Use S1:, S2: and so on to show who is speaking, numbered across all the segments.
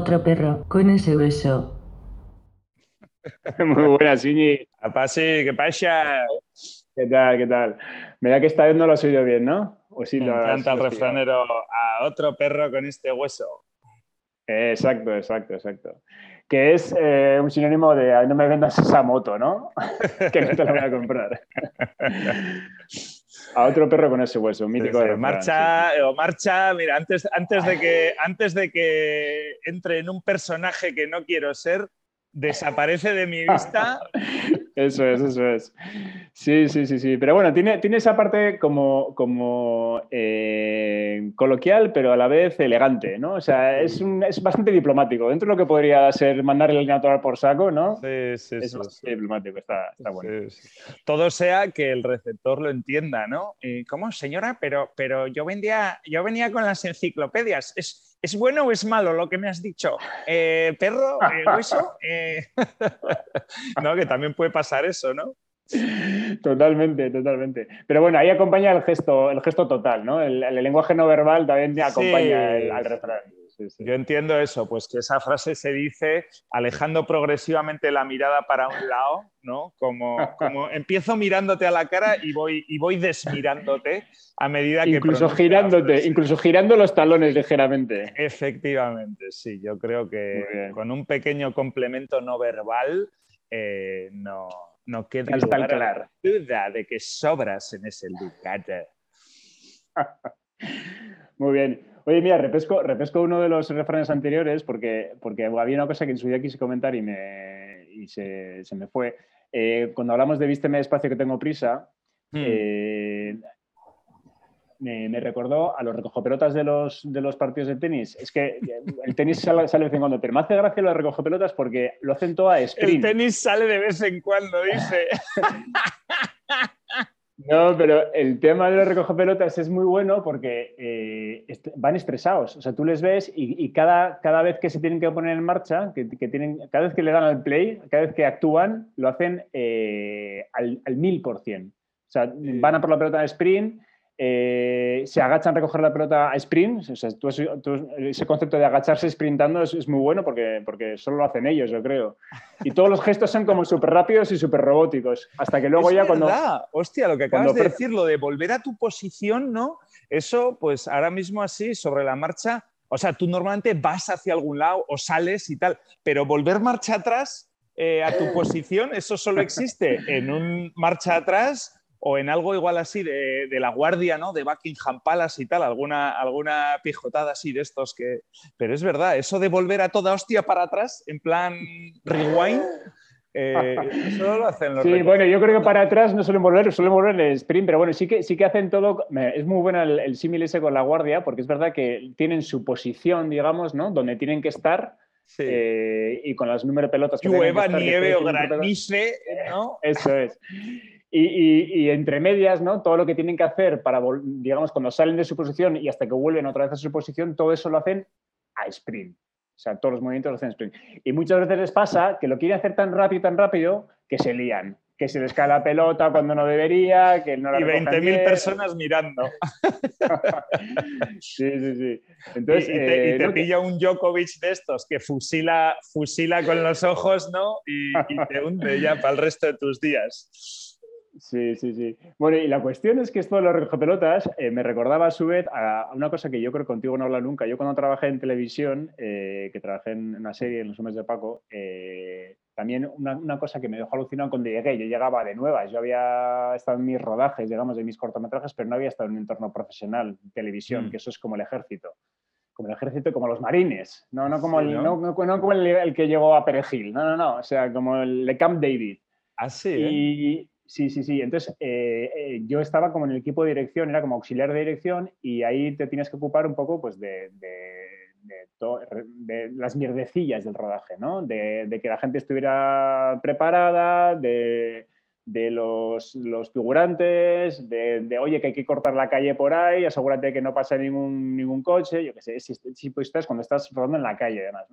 S1: otro perro con ese hueso.
S2: Muy buena, Siñi.
S3: Apasi, ¿qué pasa?
S2: ¿Qué tal? ¿Qué tal? Me da que esta vez no lo has oído bien, ¿no?
S3: ¿O sí Me lo encanta el refranero a otro perro con este hueso.
S2: Exacto, exacto, exacto. Que es eh, un sinónimo de no me vendas esa moto, ¿no? que no te la voy a comprar. A otro perro con ese hueso, mítico de
S3: marcha, o marcha, mira, antes, antes, de que, antes de que entre en un personaje que no quiero ser, desaparece de mi vista.
S2: eso es, eso es. Sí, sí, sí, sí. Pero bueno, tiene, tiene esa parte como, como eh, coloquial, pero a la vez elegante, ¿no? O sea, es, un, es bastante diplomático. Dentro de lo que podría ser mandar el natural por saco, ¿no?
S3: Sí, sí,
S2: es bastante diplomático, está, está bueno.
S3: Todo sea que el receptor lo entienda, ¿no? Y, ¿Cómo, señora? Pero, pero yo, vendía, yo venía con las enciclopedias. Es, ¿Es bueno o es malo lo que me has dicho? Eh, ¿Perro? Eh, ¿Hueso? Eh, no, que también puede pasar eso, ¿no?
S2: Totalmente, totalmente. Pero bueno, ahí acompaña el gesto, el gesto total, ¿no? El, lenguaje no verbal también acompaña al refrán.
S3: Yo entiendo eso, pues que esa frase se dice alejando progresivamente la mirada para un lado, ¿no? Como, como empiezo mirándote a la cara y voy, y voy desmirándote a medida que...
S2: Incluso girándote, incluso girando los talones ligeramente.
S3: Efectivamente, sí, yo creo que con un pequeño complemento no verbal eh, no, no queda lugar duda de que sobras en ese lugar.
S2: Muy bien. Oye, mira, repesco, repesco uno de los refranes anteriores porque, porque había una cosa que en su día quise comentar y, me, y se, se, me fue. Eh, cuando hablamos de vísteme despacio que tengo prisa, hmm. eh, me, recordó a los recojopelotas de los, de los partidos de tenis. Es que el tenis sale, de vez en cuando, pero me hace gracia los recojopelotas porque lo hacen todo a sprint.
S3: El tenis sale de vez en cuando, dice.
S2: No, pero el tema de los recogepelotas es muy bueno porque eh, van expresados. O sea, tú les ves y, cada, cada, vez que se tienen que poner en marcha, que, tienen, cada vez que le dan al play, cada vez que actúan, lo hacen eh, al mil por cien. O sea, van a por la pelota de sprint eh, se agachan a recoger la pelota a sprint. ese concepto de agacharse sprintando es, muy bueno porque, porque solo lo hacen ellos, yo creo. Y todos los gestos son como súper rápidos y súper robóticos. Hasta que luego
S3: es
S2: ya
S3: verdad. cuando. Hostia, lo que acabas de decir, lo de volver a tu posición, ¿no? Eso, pues ahora mismo así, sobre la marcha. O sea, tú normalmente vas hacia algún lado o sales y tal, pero volver marcha atrás eh, a tu posición, eso solo existe en un marcha atrás o en algo igual así de, la guardia, ¿no? De Buckingham Palace y tal, alguna, alguna pijotada así de estos que... Pero es verdad, eso de volver a toda hostia para atrás, en plan rewind, eh, eso lo hacen los
S2: Sí, bueno, yo creo que para atrás no suelen volver, suelen volver en el sprint, pero bueno, sí que, sí que hacen todo. Es muy bueno el, símil ese con la guardia, porque es verdad que tienen su posición, digamos, ¿no? Donde tienen que estar. Eh, y con las número de pelotas
S3: que Llueva, nieve o granice, ¿no?
S2: Eso es. Y, entre medias, ¿no? Todo lo que tienen que hacer para, digamos, cuando salen de su posición y hasta que vuelven otra vez a su posición, todo eso lo hacen a sprint. O sea, todos los movimientos lo hacen a sprint. Y muchas veces les pasa que lo quieren hacer tan rápido, tan rápido, que se lían. Que se les cae la pelota cuando no debería, que no la
S3: Y 20.000 personas mirando.
S2: sí, sí, sí.
S3: Entonces, y, te, eh, pilla un Djokovic de estos que fusila, fusila con los ojos, ¿no? Y, y te hunde ya para el resto de tus días.
S2: Sí, sí, sí. Bueno, y la cuestión es que esto de los recogepelotas eh, me recordaba a su vez a una cosa que yo creo que contigo no habla nunca. Yo cuando trabajé en televisión, eh, que trabajé en una serie, en Los Hombres de Paco, eh, también una, cosa que me dejó alucinado cuando llegué, yo llegaba de nuevas, yo había estado en mis rodajes, digamos, de mis cortometrajes, pero no había estado en un entorno profesional, televisión, mm. que eso es como el ejército como el ejército, como los marines, no, no como, el, ¿no? No, como el, que llegó a Perejil, no, no, no, o sea, como el de Camp David.
S3: Ah, sí.
S2: Y, Sí, sí, sí. Entonces, eh, eh, yo estaba como en el equipo de dirección, era como auxiliar de dirección y ahí te tienes que ocupar un poco pues, de, las mierdecillas del rodaje, ¿no? De, que la gente estuviera preparada, de, los, los, figurantes, de, oye, que hay que cortar la calle por ahí, asegúrate que no pase ningún, ningún coche, yo qué sé, si, pues estás cuando estás rodando en la calle, además.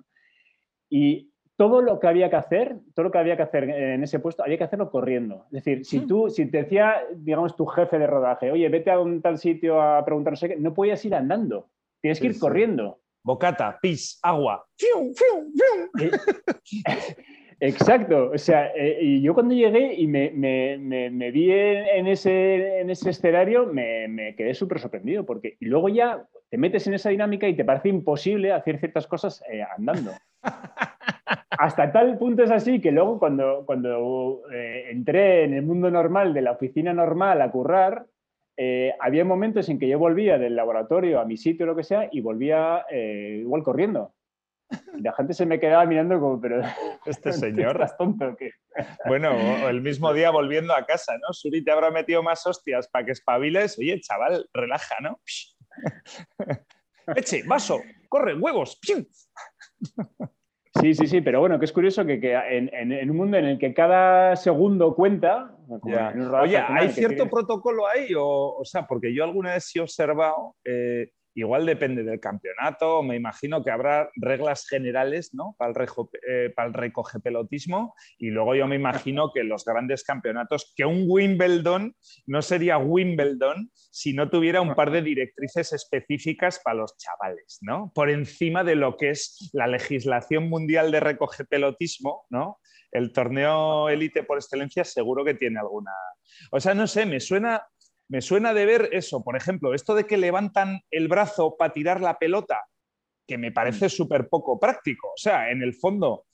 S2: Y todo lo que había que hacer, todo lo que había que hacer en ese puesto, había que hacerlo corriendo. Es decir, si tú, si te decía, digamos, tu jefe de rodaje, oye, vete a un tal sitio a preguntar no sé qué, no podías ir andando, tienes que ir corriendo.
S3: bocata, pis, agua.
S2: Eh, exacto, o sea, eh, y yo cuando llegué y me, vi en, ese, en ese escenario, me, quedé súper sorprendido, porque y luego ya te metes en esa dinámica y te parece imposible hacer ciertas cosas eh, andando. Hasta tal punto es así que luego cuando, cuando entré en el mundo normal, de la oficina normal a currar, eh, había momentos en que yo volvía del laboratorio a mi sitio o lo que sea y volvía eh, igual corriendo. Y la gente se me quedaba mirando como, pero
S3: este señor.
S2: ¿Estás tonto qué?
S3: Bueno, el mismo día volviendo a casa, ¿no? Suri te habrá metido más hostias para que espabiles. Oye, chaval, relaja, ¿no? Eche, vaso, corre, huevos.
S2: Sí, sí, sí, pero bueno, que es curioso que, en, un mundo en el que cada segundo cuenta.
S3: Oye, ¿hay cierto protocolo ahí? O, o, sea, porque yo alguna vez sí he observado eh, Igual depende del campeonato, me imagino que habrá reglas generales ¿no? para, el eh, para el recoge pelotismo y luego yo me imagino que los grandes campeonatos, que un Wimbledon no sería Wimbledon si no tuviera un par de directrices específicas para los chavales, ¿no? Por encima de lo que es la legislación mundial de recoge pelotismo, ¿no? El torneo élite por excelencia seguro que tiene alguna... O sea, no sé, me suena me suena de ver eso, por ejemplo, esto de que levantan el brazo para tirar la pelota, que me parece mm. súper poco práctico. O sea, en el fondo,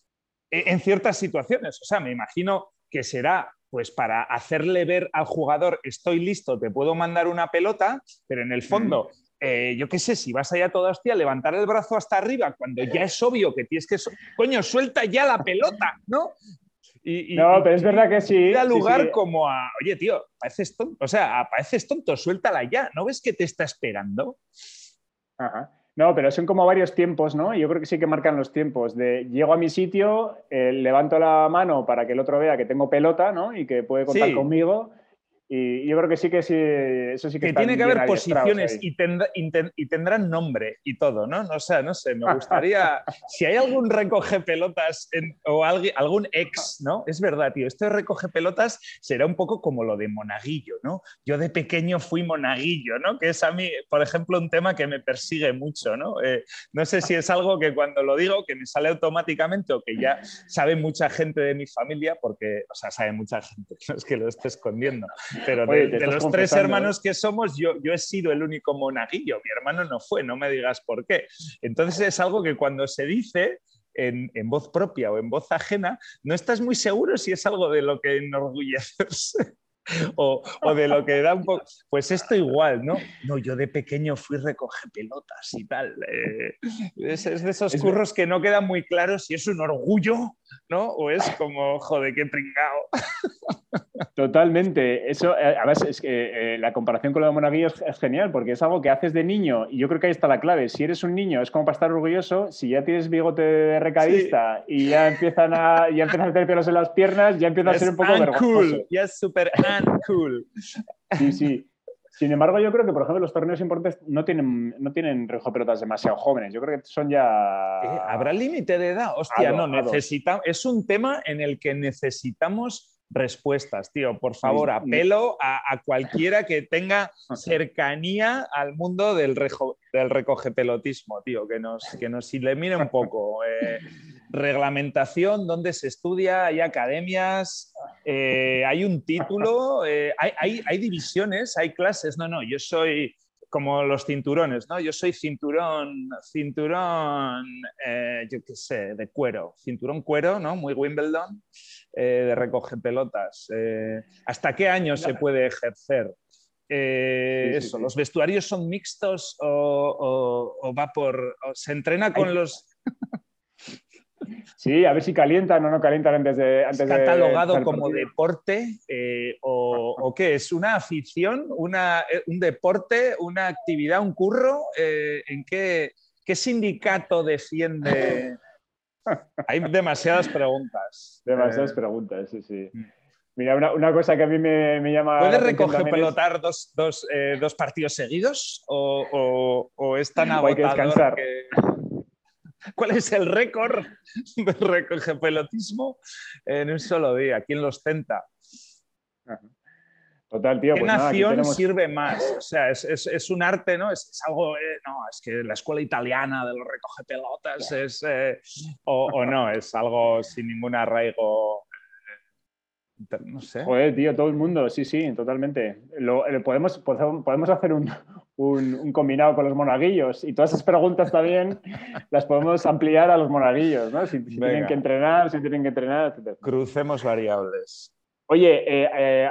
S3: e, en ciertas situaciones, o sea, me imagino que será pues para hacerle ver al jugador, estoy listo, te puedo mandar una pelota, pero en el mm. fondo, eh, yo qué sé, si vas allá toda hostia, levantar el brazo hasta arriba, cuando ya es obvio que tienes que... Coño, suelta ya la pelota, ¿no?
S2: No, pero es verdad que sí.
S3: Da lugar como a, oye, tío, pareces tonto, o sea, pareces tonto, suéltala ya, ¿no ves que te está esperando?
S2: Ajá. No, pero son como varios tiempos, ¿no? Yo creo que sí que marcan los tiempos. De llego a mi sitio, eh, levanto la mano para que el otro vea que tengo pelota, ¿no? Y que puede contar conmigo. Y yo creo que sí que sí, eso sí que,
S3: que tiene que haber posiciones y, y, tendrán nombre y todo, ¿no? O sea, no sé, me gustaría, si hay algún recoge pelotas o alguien, algún ex, ¿no? Es verdad, tío, este recoge pelotas será un poco como lo de monaguillo, ¿no? Yo de pequeño fui monaguillo, ¿no? Que es a mí, por ejemplo, un tema que me persigue mucho, ¿no? Eh, no sé si es algo que cuando lo digo, que me sale automáticamente o que ya sabe mucha gente de mi familia, porque, o sea, sabe mucha gente, no es que lo esté escondiendo pero de, los tres hermanos que somos, yo, yo he sido el único monaguillo. Mi hermano no fue, no me digas por qué. Entonces es algo que cuando se dice, en, en, voz propia o en voz ajena, no estás muy seguro si es algo de lo que enorgullecerse. o, de lo que da un poco. Pues esto igual, ¿no? No, yo de pequeño fui recoge pelotas y tal. Eh, es, de esos curros que no quedan muy claros si es un orgullo, ¿no? O es como, joder, qué pringao.
S2: Totalmente. Eso, eh, además, es que eh, la comparación con lo de Monaguillo es, genial porque es algo que haces de niño y yo creo que ahí está la clave. Si eres un niño es como para estar orgulloso. Si ya tienes bigote de recadista y ya empiezan a, ya empiezan a hacer pelos en las piernas, ya empieza a ser un poco vergonzoso.
S3: Ya es súper cool.
S2: Sí, sí. Sin embargo, yo creo que, por ejemplo, los torneos importantes no tienen, no tienen pelotas demasiado jóvenes. Yo creo que son ya.
S3: Eh, ¿Habrá límite de edad? Hostia, no, necesitamos. Es un tema en el que necesitamos respuestas, tío. Por favor, apelo a, cualquiera que tenga cercanía al mundo del, del recoge pelotismo, tío, que nos, que nos ilumine un poco. Eh, reglamentación, dónde se estudia, hay academias, eh, hay un título, eh, hay, hay, divisiones, hay clases. No, no, yo soy como los cinturones, ¿no? Yo soy cinturón, cinturón, eh, yo qué sé, de cuero, cinturón cuero, ¿no? Muy Wimbledon, de recoge pelotas. ¿Hasta qué año se puede ejercer? eso, ¿los vestuarios son mixtos o, va por... se entrena con los...
S2: Sí, a ver si calientan o no calientan antes de. Antes
S3: ¿Es catalogado como deporte eh, o, qué es? ¿Una afición? Una, eh, ¿Un deporte? ¿Una actividad? ¿Un curro? Eh, ¿En qué, qué sindicato defiende? Hay demasiadas preguntas.
S2: Demasiadas preguntas, sí, sí. Mm. Mira, una, cosa que a mí me, me llama.
S3: ¿Puede recoger pelotar dos, dos, dos, partidos seguidos? ¿O, o, es tan agotador hay que descansar. Que... ¿Cuál es el récord de recoge pelotismo en un solo día? ¿Quién lo ostenta?
S2: Total, tío.
S3: ¿Qué
S2: pues nada,
S3: nación
S2: tenemos-
S3: sirve más? O sea, es, es- es un arte, ¿no? Es, es algo, eh, no, es que la escuela italiana de los recoge pelotas es, eh, o, o no, es algo sin ningún arraigo, eh, no sé.
S2: Joder, tío, todo el mundo, sí, sí, totalmente. Lo, eh, podemos podemos hacer un, un- un combinado con los monaguillos y todas esas preguntas también las podemos ampliar a los monaguillos, ¿no? Si, si tienen que entrenar, si tienen que entrenar, etc.
S3: Crucemos variables.
S2: Oye, eh, eh,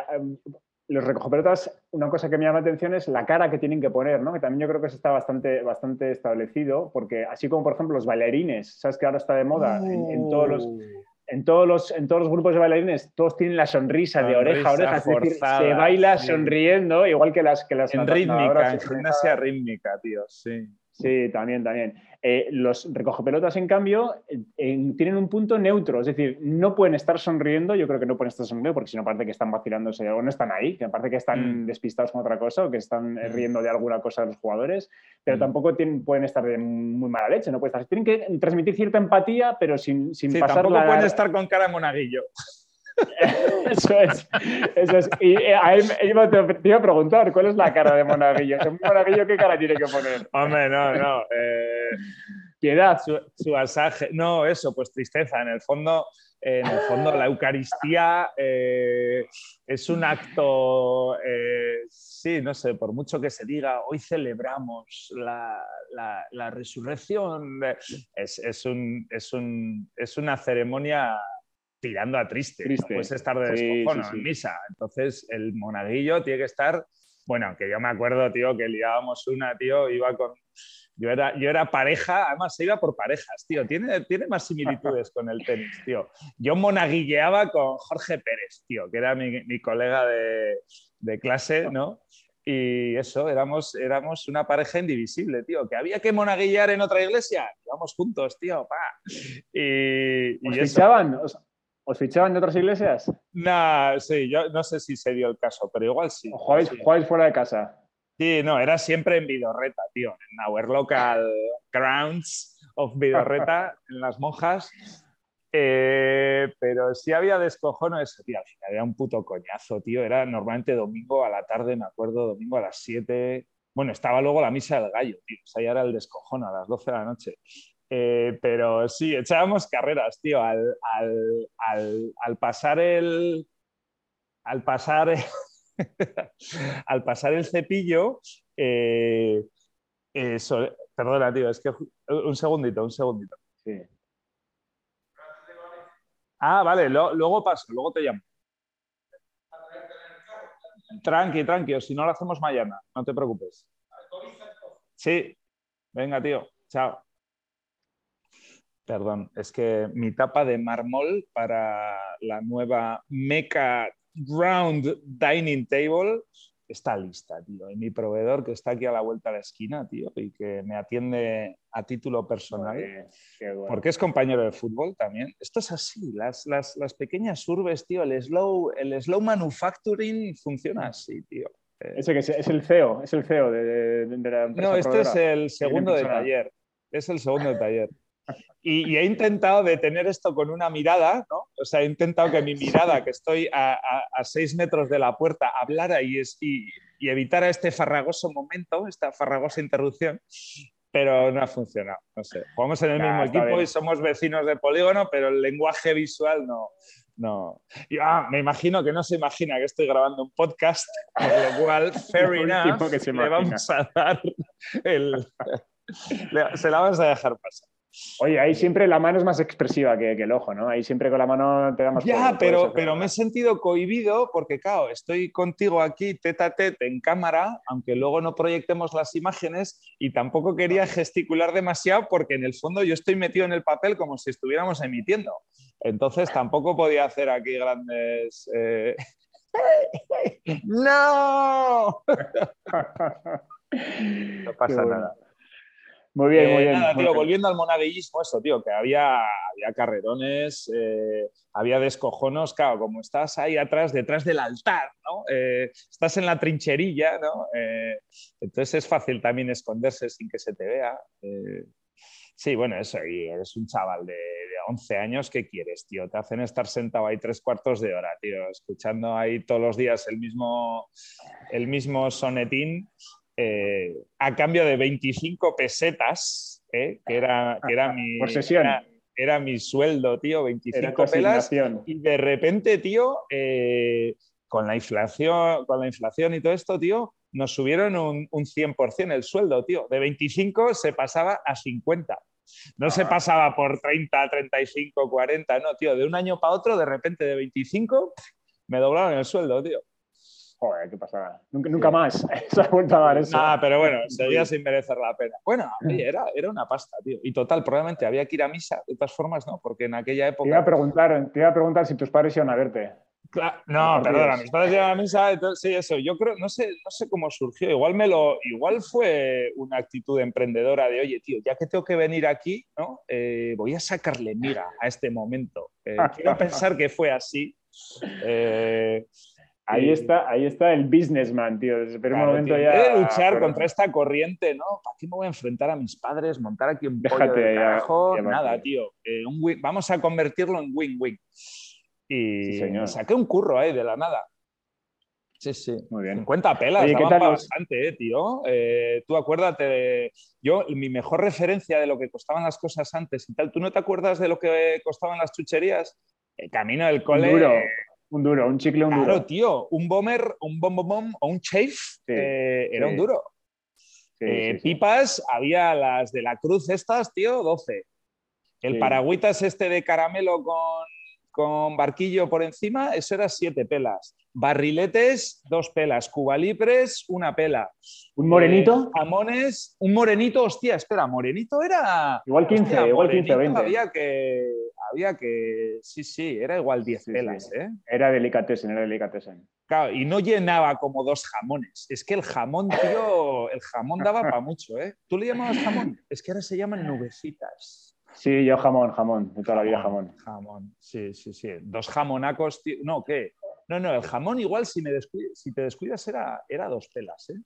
S2: los recogepelotas, una cosa que me llama la atención es la cara que tienen que poner, ¿no? Que también yo creo que eso está bastante, bastante establecido, porque así como, por ejemplo, los bailarines, ¿sabes que ahora está de moda? En, en todos los,
S3: Uh.
S2: En, todos los, en todos los grupos de bailarines, todos tienen la sonrisa, de oreja a oreja, es decir,
S3: forzada,
S2: se baila
S3: sí.
S2: sonriendo, igual que las que las
S3: En rítmica, en gimnasia rítmica, tío, sí.
S2: Sí, también, también. Eh, los recogepelotas, en cambio, eh, en- tienen un punto neutro, es decir, no pueden estar sonriendo, yo creo que no pueden estar sonriendo porque si no parece que están vacilándose o no están ahí, que parece que están
S3: Mm.
S2: despistados con otra cosa o que están eh,
S3: Mm.
S2: riendo de alguna cosa de los jugadores, pero
S3: Mm.
S2: tampoco tienen- pueden estar de muy mala leche, no pueden estar, tienen que transmitir cierta empatía, pero sin, sin
S3: Sí,
S2: pasar
S3: tampoco
S2: la...
S3: pueden estar con cara monaguillo.
S2: Eso es, eso es. Y eh, iba- te, iba a preguntar, ¿cuál es la cara de Monaguillo? ¿Un Monaguillo qué cara tiene que poner?
S3: Hombre, no, no. eh,
S2: Piedad.
S3: su, su asaje. No, eso, pues tristeza. En el fondo, en el fondo la Eucaristía eh, es un acto, sí, no sé, por mucho que se diga, hoy celebramos la, la- la resurrección, es, es un- es un- es una ceremonia tirando a triste.
S2: Triste.
S3: No puedes estar de
S2: Sí,
S3: descojono
S2: sí, sí.
S3: en misa. Entonces, el monaguillo tiene que estar... Bueno, aunque yo me acuerdo, tío, que liábamos una, tío, iba con... Yo era, yo era pareja, además se iba por parejas, tío. Tiene, tiene más similitudes con el tenis, tío. Yo monaguilleaba con Jorge Pérez, tío, que era mi, mi colega de, de clase, ¿no? Y eso, éramos, éramos una pareja indivisible, tío. Que había que monaguillear en otra iglesia. Íbamos juntos, tío, pa. Y, y
S2: ¿Os
S3: eso.
S2: fichaban? ¿Os, fichaban de otras iglesias?
S3: Nah, sí, yo no sé si se dio el caso, pero igual sí.
S2: ¿O jugáis,
S3: Sí.
S2: jugáis fuera de casa?
S3: Sí, no, era siempre en Vidorreta, tío, en our local grounds of Vidorreta, en las monjas. Eh, pero sí había descojono eso, tío, al final era un puto coñazo, tío. Era normalmente domingo a la tarde, me acuerdo, domingo a las 7. Bueno, estaba luego la misa del gallo, tío. O sea, ya era el descojono a las 12 de la noche. Eh, pero sí, echábamos carreras, tío, al, al- al- al pasar el. Al pasar. al pasar el cepillo. eh, eh, so- perdona, tío, es que. Un segundito, un segundito.
S2: Sí.
S3: Ah, vale, lo- luego paso, luego te llamo. Tranqui, tranqui, o si no lo hacemos mañana, no te preocupes. Sí, venga, tío, chao. Perdón, es que mi tapa de mármol para la nueva Mecha Round Dining Table está lista, tío. Y mi proveedor que está aquí a la vuelta de la esquina, tío, y que me atiende a título personal.
S2: Qué bueno.
S3: Porque es compañero de fútbol también. Esto es así, las, las, las pequeñas urbes, tío, el slow, el slow manufacturing funciona así, tío. Eh,
S2: Ese que es, es el CEO, es el CEO de, de- de la empresa
S3: no, este es el segundo de taller. Es el segundo de taller. Y, y he intentado detener esto con una mirada, ¿no? O sea, he intentado que mi mirada, que estoy a, a- a seis metros de la puerta, hablara y, es, y, y evitara este farragoso momento, esta farragosa interrupción, pero no ha funcionado. No sé. Jugamos en el
S2: Nah,
S3: mismo equipo
S2: bien.
S3: y somos vecinos de polígono, pero el lenguaje visual no. No. Y, ah, me imagino que no se imagina que estoy grabando un podcast, por lo cual, fair enough,
S2: que se
S3: le vamos a dar el. se la vamos a dejar pasar.
S2: Oye, ahí siempre la mano es más expresiva que, que el ojo, ¿no? Ahí siempre con la mano te da más
S3: Ya,
S2: puedes
S3: pero, pero me he sentido cohibido porque, claro, estoy contigo aquí tete a tete en cámara, aunque luego no proyectemos las imágenes, y tampoco quería gesticular demasiado porque en el fondo yo estoy metido en el papel como si estuviéramos emitiendo. Entonces tampoco podía hacer aquí grandes. eh, ¡No! No pasa
S2: bueno.
S3: nada.
S2: Muy bien,
S3: Eh,
S2: muy bien.
S3: Nada,
S2: muy
S3: tío,
S2: bien.
S3: volviendo al monaguillismo, eso, tío, que había, había carrerones, eh, había descojonos, claro, como estás ahí atrás, detrás del altar, ¿no? Eh, estás en la trincherilla, ¿no? Eh, entonces es fácil también esconderse sin que se te vea. eh. sí, bueno, eso, y eres un chaval de, de 11 años, ¿qué quieres, tío? Te hacen estar sentado ahí tres cuartos de hora, tío, escuchando ahí todos los días el mismo, el mismo sonetín eh, a cambio de 25 pesetas, ¿eh? que, era, que era mi... Era, mi sueldo, tío, 25 pelas. Y de repente, tío, eh, con, la inflación, con la inflación y todo esto, tío, nos subieron un, un 100% el sueldo, tío. De 25 se pasaba a 50. No se ah. pasaba por 30, 35, 40, no, tío. De un año para otro, de repente de 25, me doblaron el sueldo, tío.
S2: Joder, qué pasada. Nunca, nunca más se ha vuelto a dar eso.
S3: Ah, pero bueno, seguía sin merecer la pena. Bueno, era, era una pasta, tío. Y total, probablemente había que ir a misa, de todas formas, ¿no? Porque en aquella época.
S2: Te iba a preguntar, te iba a preguntar si tus padres iban a verte.
S3: no, perdona, mis padres iban a misa, entonces, sí, eso. Yo creo, no sé, no sé cómo surgió. Igual me lo, igual fue una actitud emprendedora de, oye, tío, ya que tengo que venir aquí, ¿no? Eh, voy a sacarle mira a este momento. Eh, quiero pensar que fue así. Eh,
S2: Ahí está, ahí está el businessman, tío. Desde el primer momento ya.
S3: de luchar contra esta corriente, ¿no? ¿Para qué me voy a enfrentar a mis padres? Montar aquí un pollo de carajo? Nada, tío. Eh, vamos a convertirlo en win-win. Y saqué un curro ahí de la nada. Sí, sí. Muy bien. 50 pelas, Oye, ¿qué tal bastante, eh, tío. Eh, tú acuérdate de... Yo, mi mejor referencia de lo que costaban las cosas antes y tal, ¿tú no te acuerdas de lo que costaban las chucherías? El camino del cole...
S2: Duro un duro, un chicle, un claro,
S3: duro. tío, un bomber, un bom bom bom o un chafe eh, era un duro. Eh, pipas, había las de la cruz estas, tío, 12. El paragüitas este de caramelo con, con barquillo por encima, eso era siete pelas. Barriletes, dos pelas. Cubalipres, una pela.
S2: ¿Un morenito?
S3: Eh, jamones, un morenito, hostia, espera, morenito era.
S2: Igual 15, igual 15, 20.
S3: Había que, había que. Sí, sí, era igual 10 pelas, ¿eh?
S2: Era delicatessen, era delicatessen.
S3: Claro, y no llenaba como dos jamones. Es que el jamón, tío, el jamón daba para mucho, ¿eh? ¿Tú le llamabas jamón? Es que ahora se llaman nubecitas.
S2: Sí, yo jamón, jamón, de toda la vida jamón.
S3: Jamón, sí, sí, sí. Dos jamonacos, tío. No, ¿qué? No, no, el jamón igual si, me si te descuidas era, era dos pelas, ¿eh?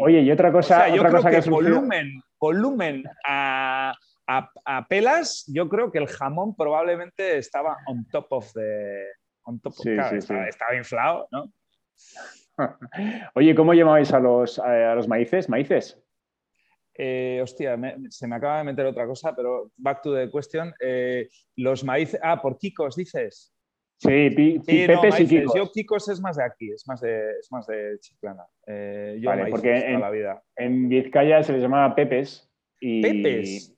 S2: Oye, y otra cosa,
S3: yo
S2: creo
S3: que, volumen, volumen a, a, pelas, yo creo que el jamón probablemente estaba on top of the... On top sí, sí, estaba, estaba, inflado, ¿no?
S2: Oye, ¿cómo llamabais a los, a los maíces? ¿Maíces?
S3: Eh, hostia, se me acaba de meter otra cosa, pero back to the question. Eh, los maíces. Ah, por Kikos, dices.
S2: Sí, Pepes y Kikos.
S3: Yo Kikos es más de aquí, es más de, es más de Chiclana. Eh, yo vale,
S2: porque en, la vida. en Vizcaya se les llamaba Pepes. Y...
S3: ¿Pepes?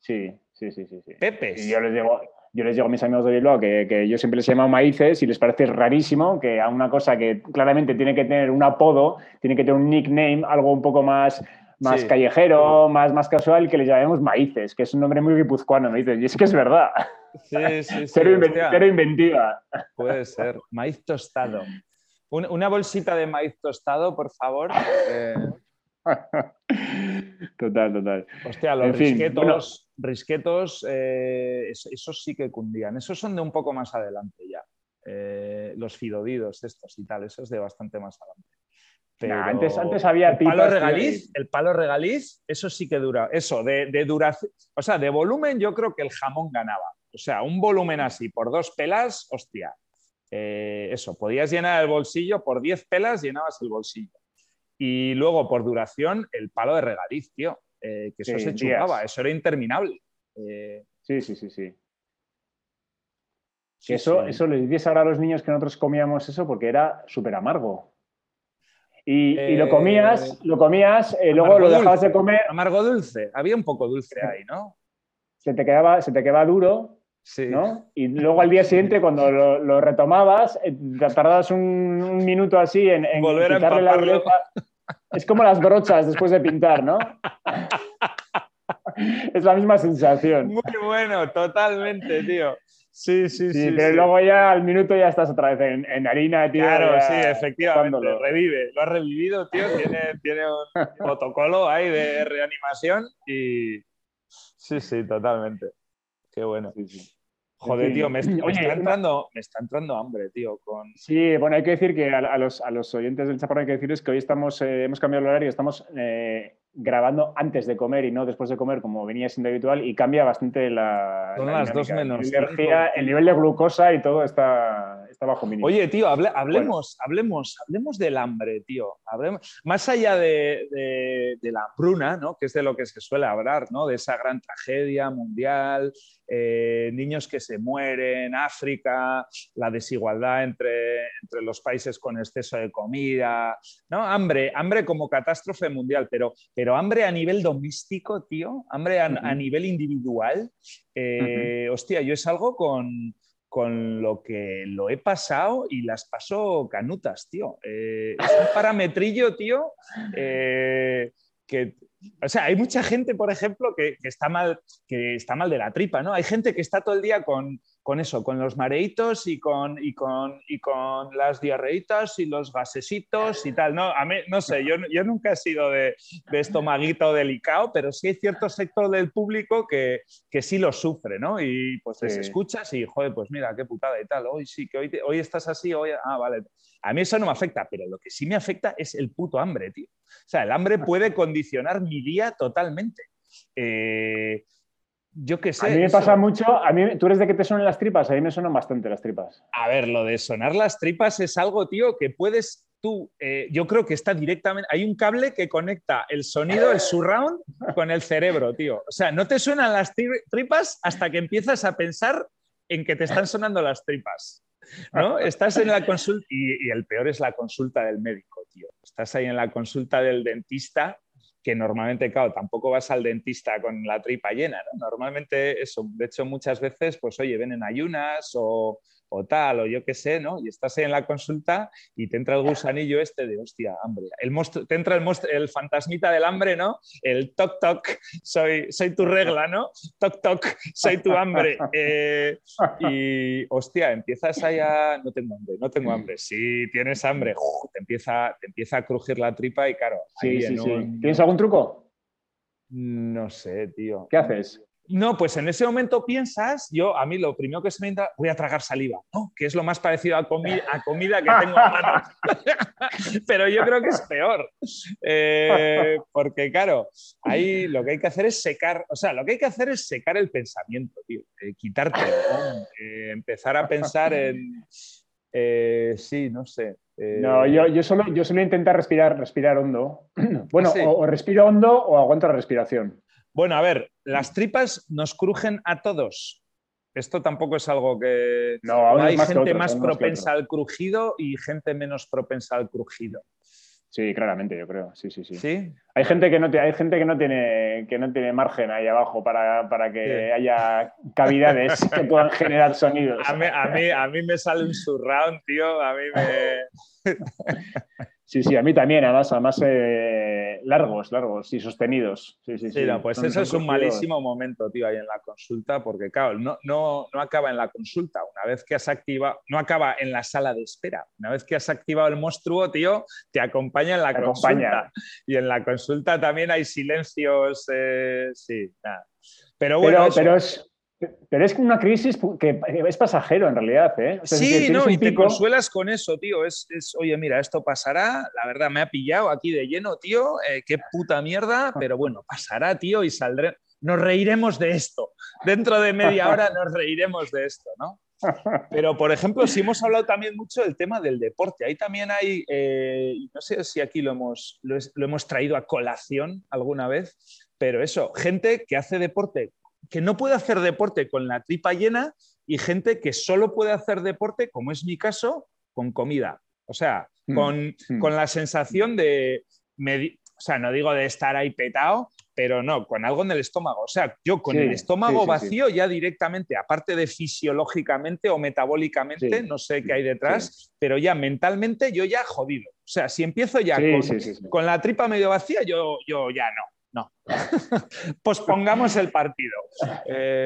S2: Sí, sí, sí, sí.
S3: ¿Pepes?
S2: Y yo les digo, yo les digo a mis amigos de Bilbao que, que, yo siempre les llamo maíces y les parece rarísimo que a una cosa que claramente tiene que tener un apodo, tiene que tener un nickname, algo un poco más más callejero, más, más casual, que le llamemos maíces, que es un nombre muy guipuzcoano, me dices. Y es que es verdad.
S3: Sí, sí, sí.
S2: Cero, inventiva.
S3: Puede ser. Maíz tostado. una bolsita de maíz tostado, por favor. Eh.
S2: Total, total.
S3: Hostia, los risquetos, risquetos eh, esos, sí que cundían. Esos son de un poco más adelante ya. Eh, los fidodidos estos y tal, esos de bastante más adelante
S2: antes, antes había
S3: el palo regaliz, el palo regaliz, eso sí que dura. Eso, de, duración, o sea, de volumen yo creo que el jamón ganaba. O sea, un volumen así por dos pelas, hostia. Eh, eso, podías llenar el bolsillo, por diez pelas llenabas el bolsillo. Y luego por duración, el palo de regaliz, tío. Eh, que eso se chupaba, eso era interminable.
S2: Eh, sí, sí, sí, sí. eso, eso les dices ahora a los niños que nosotros comíamos eso porque era súper amargo. Y, lo comías, eh, lo comías, eh, luego lo dejabas de comer.
S3: Amargo dulce, había un poco dulce ahí, ¿no?
S2: Se te quedaba, se te quedaba duro, sí. ¿no? Y luego al día siguiente, cuando lo, retomabas, eh, tardabas un, minuto así en, en
S3: volver a quitarle la dureza.
S2: Es como las brochas después de pintar, ¿no? es la misma sensación.
S3: Muy bueno, totalmente, tío. Sí, sí, sí.
S2: pero luego ya al minuto ya estás otra vez en, harina, tío.
S3: Claro, sí, efectivamente. Revive. Lo has revivido, tío. Tiene, tiene un protocolo ahí de reanimación y. Sí, sí, totalmente. Qué bueno. Joder, tío, me, está entrando, me está entrando hambre, tío. Con...
S2: Sí, bueno, hay que decir que a, los, a los, oyentes del Chaparrón hay que decirles que hoy estamos, eh, hemos cambiado el horario, estamos eh, grabando antes de comer y no después de comer, como venía siendo habitual, y cambia bastante la.
S3: Son las dos menos.
S2: energía, el nivel de glucosa y todo está, está bajo mínimo.
S3: Oye, tío, hablemos, hablemos, hablemos del hambre, tío. más allá de, de, la hambruna, ¿no? que es de lo que se suele hablar, ¿no? de esa gran tragedia mundial, eh, niños que se mueren, África, la desigualdad entre, entre los países con exceso de comida, ¿no? hambre, hambre como catástrofe mundial, pero, pero hambre a nivel doméstico, tío, hambre a, nivel individual. Eh, hostia, yo es algo con, con lo que lo he pasado y las paso canutas, tío. Eh, es un parametrillo, tío, que o sea, hay mucha gente, por ejemplo, que, está mal, que está mal de la tripa, ¿no? Hay gente que está todo el día con, con eso, con los mareitos y con, y con, y con las diarreitas y los gasesitos y tal. No, a mí, no sé, yo, yo nunca he sido de, de estomaguito delicado, pero sí hay cierto sector del público que, que sí lo sufre, ¿no? Y pues les escuchas y, joder, pues mira, qué putada y tal. Hoy sí, que hoy, hoy estás así, hoy, ah, vale. A mí eso no me afecta, pero lo que sí me afecta es el puto hambre, tío. O sea, el hambre puede condicionar mi día totalmente. Eh, yo qué sé.
S2: A mí me pasa mucho, a mí, tú eres de que te suenen las tripas, a mí me suenan bastante las tripas.
S3: A ver, lo de sonar las tripas es algo, tío, que puedes tú, eh, yo creo que está directamente, hay un cable que conecta el sonido, el surround, con el cerebro, tío. O sea, no te suenan las tripas hasta que empiezas a pensar en que te están sonando las tripas. ¿no? Estás en la consulta, y, y el peor es la consulta del médico, tío. Estás ahí en la consulta del dentista que normalmente, claro, tampoco vas al dentista con la tripa llena, ¿no? Normalmente eso, de hecho muchas veces, pues oye, ven en ayunas o, o tal, o yo qué sé, ¿no? Y estás ahí en la consulta y te entra el gusanillo este de, hostia, hambre. El monstruo, te entra el, el fantasmita del hambre, ¿no? El toc toc, soy, soy tu regla, ¿no? Toc toc, soy tu hambre. Eh, y, hostia, empiezas ahí a, no tengo hambre, no tengo hambre. Si tienes hambre, te, empieza, te empieza a crujir la tripa y claro.
S2: Sí, sí, sí. ¿Tienes algún truco?
S3: No sé, tío.
S2: ¿Qué haces?
S3: No, pues en ese momento piensas, yo a mí lo primero que se me entra, voy a tragar saliva, ¿no? que es lo más parecido a, a comida que tengo a mano. Pero yo creo que es peor, eh, porque claro, ahí lo que hay que hacer es secar, o sea, lo que hay que hacer es secar el pensamiento, tío, eh, quitarte, eh, empezar a pensar en, sí, no sé.
S2: No, yo, yo, solo, yo solo intento respirar, respirar hondo. Bueno, ¿Ah, o respiro hondo o aguanto la respiración.
S3: Bueno, a ver, las tripas nos crujen a todos. Esto tampoco es algo que...
S2: No,
S3: hay gente más propensa al crujido y gente menos propensa al crujido.
S2: Sí, claramente, yo creo. Sí, sí, sí. Hay gente que no, hay gente que no, tiene, que no tiene margen ahí abajo para, que haya cavidades que puedan generar sonidos.
S3: A mí, a, mí, a mí me sale un surround, tío. A mí me.
S2: Sí, sí, a mí también, además, además eh, largos, largos y sostenidos. Sí, sí,
S3: sí. pues eso es un malísimo momento, tío, ahí en la consulta, porque, claro, no, no, no acaba en la consulta. Una vez que has activado, no acaba en la sala de espera. Una vez que has activado el monstruo, tío, te acompaña en la consulta. Y en la consulta también hay silencios, eh, sí, nada. Pero bueno,
S2: pero es pero es una crisis que es pasajero en realidad. ¿eh?
S3: sí, no, y te consuelas con eso, tío. Es, oye, mira, esto pasará. La verdad, me ha pillado aquí de lleno, tío. Eh, qué puta mierda. Pero bueno, pasará, tío, y saldré. Nos reiremos de esto. Dentro de media hora nos reiremos de esto, ¿no? Pero, por ejemplo, si hemos hablado también mucho del tema del deporte. Ahí también hay, eh, no sé si aquí lo hemos, lo hemos traído a colación alguna vez, pero eso, gente que hace deporte que no puede hacer deporte con la tripa llena y gente que solo puede hacer deporte, como es mi caso, con comida. O sea, mm, con, mm. con, la sensación de, o sea, no digo de estar ahí petado, pero no, con algo en el estómago. O sea, yo con el estómago vacío ya directamente, aparte de fisiológicamente o metabólicamente, no sé qué hay detrás, pero ya mentalmente yo ya jodido. O sea, si empiezo ya con, con, la tripa medio vacía, yo, yo ya no no. Pospongamos el partido.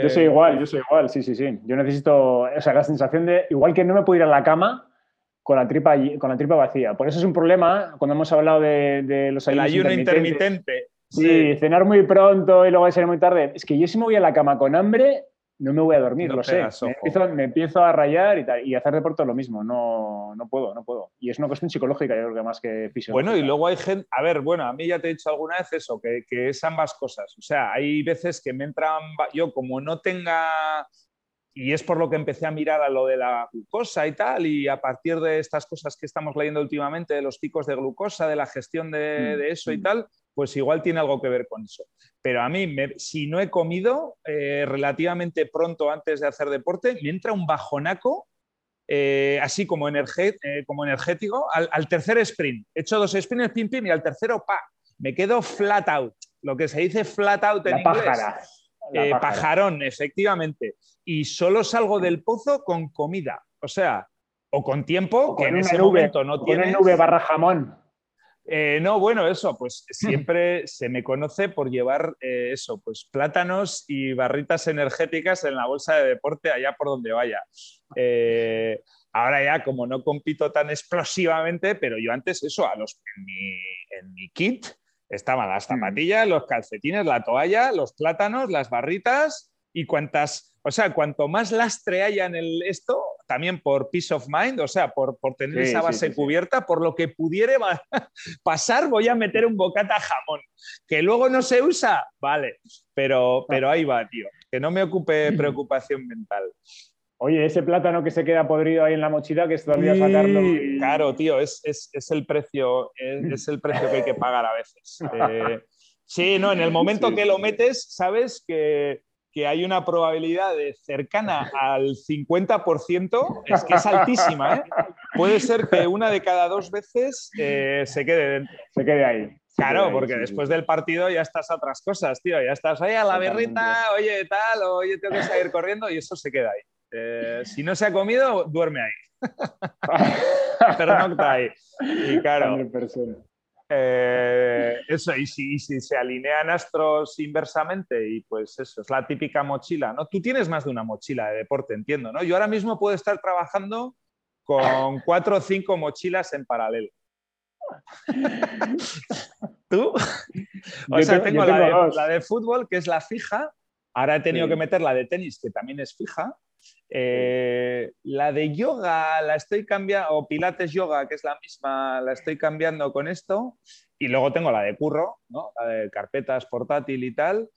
S2: Yo soy igual, yo soy igual, sí, sí, sí. Yo necesito, o sea, la sensación de, igual que no me puedo ir a la cama con la tripa, con la tripa vacía. Por eso es un problema cuando hemos hablado de, los
S3: ayunos El ayuno intermitente.
S2: Sí, cenar muy pronto y luego cenar muy tarde. Es que yo si me voy a la cama con hambre, no me voy a dormir, lo sé. Me empiezo, a rayar y, tal, y hacer deporte lo mismo. No, no puedo, no puedo. Y es una cuestión psicológica, yo creo que más que física.
S3: Bueno, y luego hay gente, a ver, bueno, a mí ya te he dicho alguna vez eso, que, que es ambas cosas. O sea, hay veces que me entran, yo como no tenga y es por lo que empecé a mirar a lo de la glucosa y tal, y a partir de estas cosas que estamos leyendo últimamente, de los picos de glucosa, de la gestión de, mm, eso y mm. tal, pues igual tiene algo que ver con eso. Pero a mí, si no he comido eh, relativamente pronto antes de hacer deporte, me entra un bajonaco, eh, así como, eh, como energético, al, tercer sprint. He hecho dos sprints, pim, pim, y al tercero, pa, me quedo flat out. Lo que se dice flat out en inglés. Pajarón, efectivamente. Y solo salgo del pozo con comida. O sea, o con tiempo, que en ese momento no tiene.
S2: nube barra jamón.
S3: Eh, no, bueno, eso, pues siempre se me conoce por llevar eh, eso, pues plátanos y barritas energéticas en la bolsa de deporte allá por donde vaya. Eh, ahora ya, como no compito tan explosivamente, pero yo antes eso, a los, en, mi, kit estaban las mm. zapatillas, los calcetines, la toalla, los plátanos, las barritas y cuantas, o sea, cuanto más lastre haya en el esto, también por peace of mind, o sea, por, por tener esa base cubierta, por lo que pudiera pasar, voy a meter un bocata jamón. Que luego no se usa, vale, pero, pero ahí va, tío. Que no me ocupe preocupación mental.
S2: Oye, ese plátano que se queda podrido ahí en la mochila, que es todavía sacarlo.
S3: Claro, tío, es, es, es el precio, es, el precio que hay que pagar a veces. Eh, sí, no, en el momento que lo metes, sabes que, que hay una probabilidad de cercana al 50%, es que es altísima. ¿eh? Puede ser que una de cada dos veces eh, se quede dentro.
S2: Se quede ahí.
S3: claro, porque después del partido ya estás a otras cosas, tío. Ya estás ahí a la berrita, oye, tal, oye, tengo que salir corriendo y eso se queda ahí. Eh, si no se ha comido, duerme ahí. Pero no está ahí. Y claro. Eh, eso, y si, se alinean astros inversamente, y pues eso, es la típica mochila, ¿no? Tú tienes más de una mochila de deporte, entiendo, ¿no? Yo ahora mismo puedo estar trabajando con cuatro o cinco mochilas en paralelo. ¿Tú? O sea, tengo, la, de, fútbol, que es la fija, ahora he tenido que meter la de tenis, que también es fija, eh, la de yoga la estoy cambiando, o Pilates Yoga, que es la misma, la estoy cambiando con esto. Y luego tengo la de curro, ¿no? la de carpetas portátil y tal.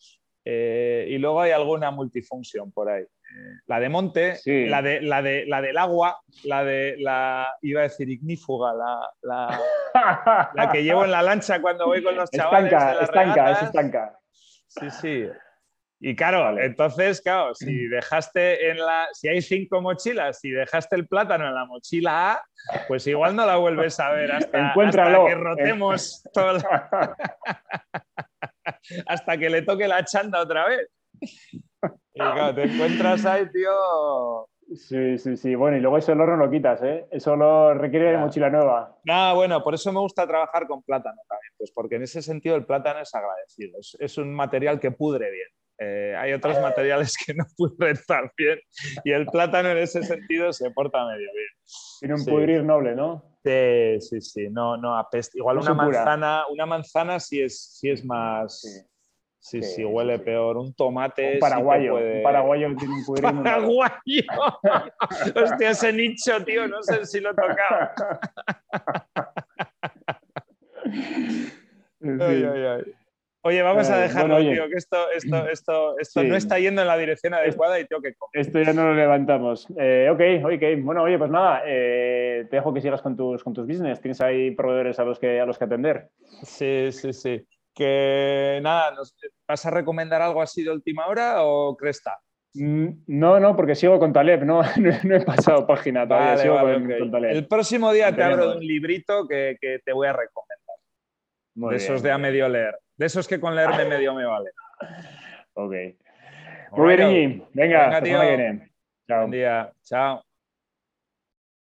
S3: Eh, y luego hay alguna multifunción por ahí. Eh, la de monte, la, de, la, de, la del agua, la de la, iba a decir ignífuga, la, la, que llevo en la lancha cuando voy con los chavales.
S2: Estanca, estanca, es estanca.
S3: Sí, sí. Y claro, entonces, claro, si dejaste en la, si hay cinco mochilas y dejaste el plátano en la mochila A, pues igual no la vuelves a ver hasta, que rotemos todo hasta que le toque la chanda otra vez. Y claro, te encuentras ahí, tío.
S2: Sí, sí, sí. Bueno, y luego ese olor no lo quitas, ¿eh? Eso lo requiere de mochila nueva.
S3: No, bueno, por eso me gusta trabajar con plátano también, pues porque en ese sentido el plátano es agradecido, es un material que pudre bien. Eh, hay otros materiales que no pudren tan bien y el plátano en ese sentido se porta medio bien.
S2: Tiene un pudrir noble, ¿no?
S3: Sí, sí, sí, no, no apesta. Igual una manzana, una manzana sí es, sí es más... Sí. Sí, huele peor. Un tomate.
S2: Un paraguayo. Un paraguayo tiene un pudrir.
S3: ¡Paraguayo! Hostia, ese nicho, tío, no sé si lo he tocado. ay, ay, ay. Oye, vamos a eh, dejarlo, tío, que esto, esto, esto, esto no está yendo en la dirección adecuada y tengo que.
S2: Esto ya no lo levantamos. Eh, ok, ok. Bueno, oye, pues nada, eh, te dejo que sigas con tus, con tus business. ¿Tienes ahí proveedores a los que, a los que atender?
S3: Sí, sí, sí. Que nada, ¿vas a recomendar algo así de última hora o Cresta?
S2: Mm, no, no, porque sigo con Taleb, no, no, he pasado página todavía, sigo con, Taleb.
S3: El próximo día te abro de un librito que, que, te voy a recomendar. de esos de a medio leer. De esos que con leerme medio me vale.
S2: Ok. Muy bien, Venga, Venga tío.
S3: Chao. Buen día. Chao.